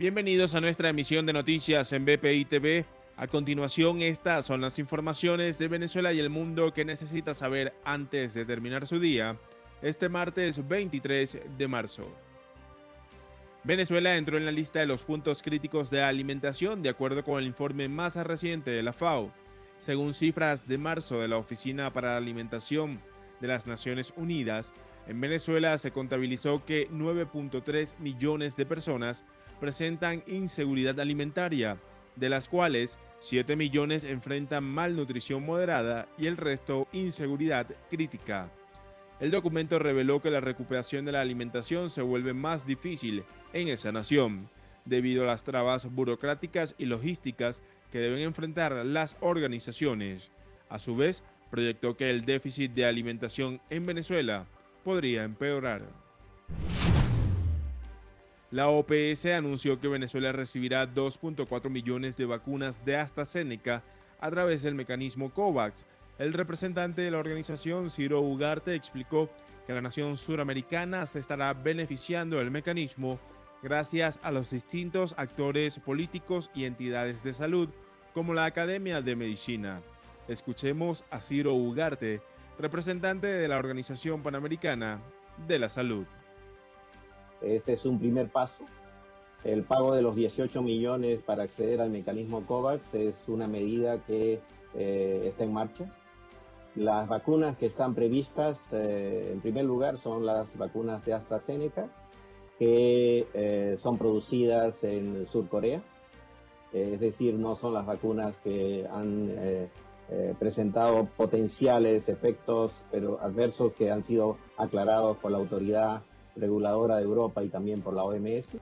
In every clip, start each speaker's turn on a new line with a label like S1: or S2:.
S1: Bienvenidos a nuestra emisión de noticias en BPI TV. A continuación, estas son las informaciones de Venezuela y el mundo que necesita saber antes de terminar su día, este martes 23 de marzo. Venezuela entró en la lista de los puntos críticos de alimentación de acuerdo con el informe más reciente de la FAO. Según cifras de marzo de la Oficina para la Alimentación de las Naciones Unidas, en Venezuela se contabilizó que 9.3 millones de personas presentan inseguridad alimentaria, de las cuales 7 millones enfrentan malnutrición moderada y el resto inseguridad crítica. El documento reveló que la recuperación de la alimentación se vuelve más difícil en esa nación, debido a las trabas burocráticas y logísticas que deben enfrentar las organizaciones. A su vez, proyectó que el déficit de alimentación en Venezuela podría empeorar. La OPS anunció que Venezuela recibirá 2.4 millones de vacunas de AstraZeneca a través del mecanismo COVAX. El representante de la organización, Ciro Ugarte, explicó que la nación suramericana se estará beneficiando del mecanismo gracias a los distintos actores políticos y entidades de salud, como la Academia de Medicina. Escuchemos a Ciro Ugarte, representante de la Organización Panamericana de la Salud.
S2: Este es un primer paso. El pago de los 18 millones para acceder al mecanismo COVAX es una medida que eh, está en marcha. Las vacunas que están previstas, eh, en primer lugar, son las vacunas de AstraZeneca, que eh, son producidas en Sur Corea. es decir, no son las vacunas que han presentado potenciales efectos pero adversos que han sido aclarados por la autoridad reguladora de Europa y también por la OMS.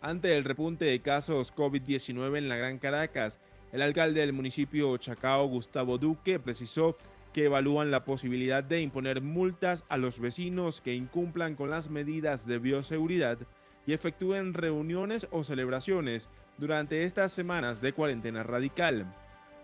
S1: Ante el repunte de casos COVID-19 en la Gran Caracas, el alcalde del municipio Chacao, Gustavo Duque, precisó que evalúan la posibilidad de imponer multas a los vecinos que incumplan con las medidas de bioseguridad y efectúen reuniones o celebraciones durante estas semanas de cuarentena radical.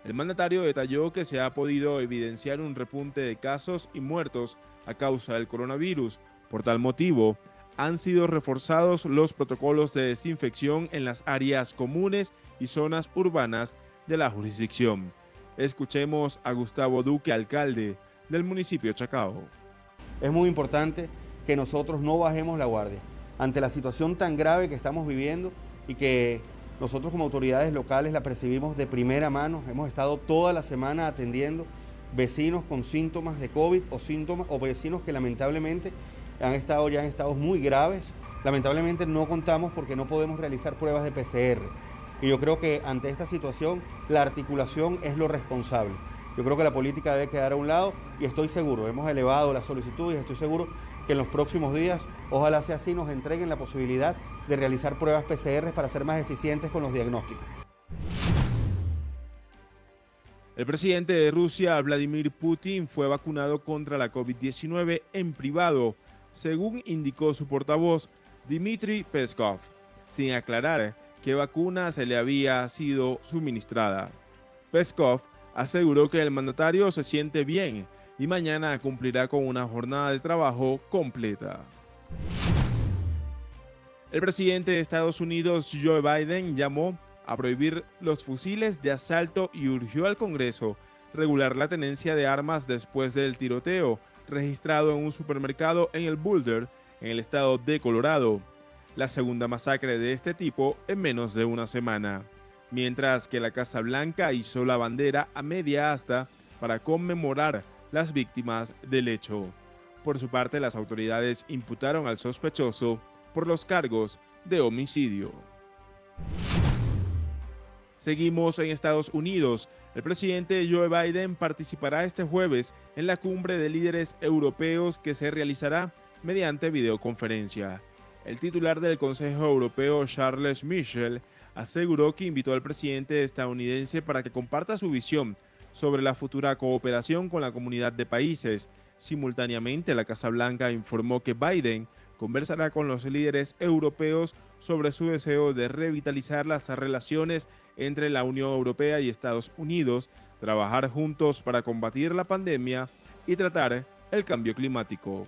S1: El mandatario detalló que se ha podido evidenciar un repunte de casos y muertos a causa del coronavirus. Por tal motivo, han sido reforzados los protocolos de desinfección en las áreas comunes y zonas urbanas de la jurisdicción. Escuchemos a Gustavo Duque, alcalde del municipio Chacao.
S3: Es muy importante que nosotros no bajemos la guardia ante la situación tan grave que estamos viviendo y que nosotros como autoridades locales la percibimos de primera mano. Hemos estado toda la semana atendiendo vecinos con síntomas de COVID o síntomas o vecinos que lamentablemente han estado ya en estados muy graves. Lamentablemente no contamos porque no podemos realizar pruebas de PCR. Y yo creo que ante esta situación la articulación es lo responsable. Yo creo que la política debe quedar a un lado y estoy seguro, hemos elevado las solicitudes, estoy seguro que en los próximos días, ojalá sea así, nos entreguen la posibilidad de realizar pruebas PCR para ser más eficientes con los diagnósticos.
S1: El presidente de Rusia, Vladimir Putin, fue vacunado contra la COVID-19 en privado, según indicó su portavoz, Dmitry Peskov, sin aclarar qué vacuna se le había sido suministrada. Peskov aseguró que el mandatario se siente bien y mañana cumplirá con una jornada de trabajo completa. El presidente de Estados Unidos, Joe Biden, llamó a prohibir los fusiles de asalto y urgió al Congreso regular la tenencia de armas después del tiroteo registrado en un supermercado en el Boulder, en el estado de Colorado, la segunda masacre de este tipo en menos de una semana, mientras que la Casa Blanca hizo la bandera a media asta para conmemorar las víctimas del hecho. Por su parte, las autoridades imputaron al sospechoso por los cargos de homicidio. Seguimos en Estados Unidos. El presidente Joe Biden participará este jueves en la cumbre de líderes europeos que se realizará mediante videoconferencia. El titular del Consejo Europeo, Charles Michel, aseguró que invitó al presidente estadounidense para que comparta su visión sobre la futura cooperación con la comunidad de países. Simultáneamente, la Casa Blanca informó que Biden conversará con los líderes europeos sobre su deseo de revitalizar las relaciones entre la Unión Europea y Estados Unidos, trabajar juntos para combatir la pandemia y tratar el cambio climático.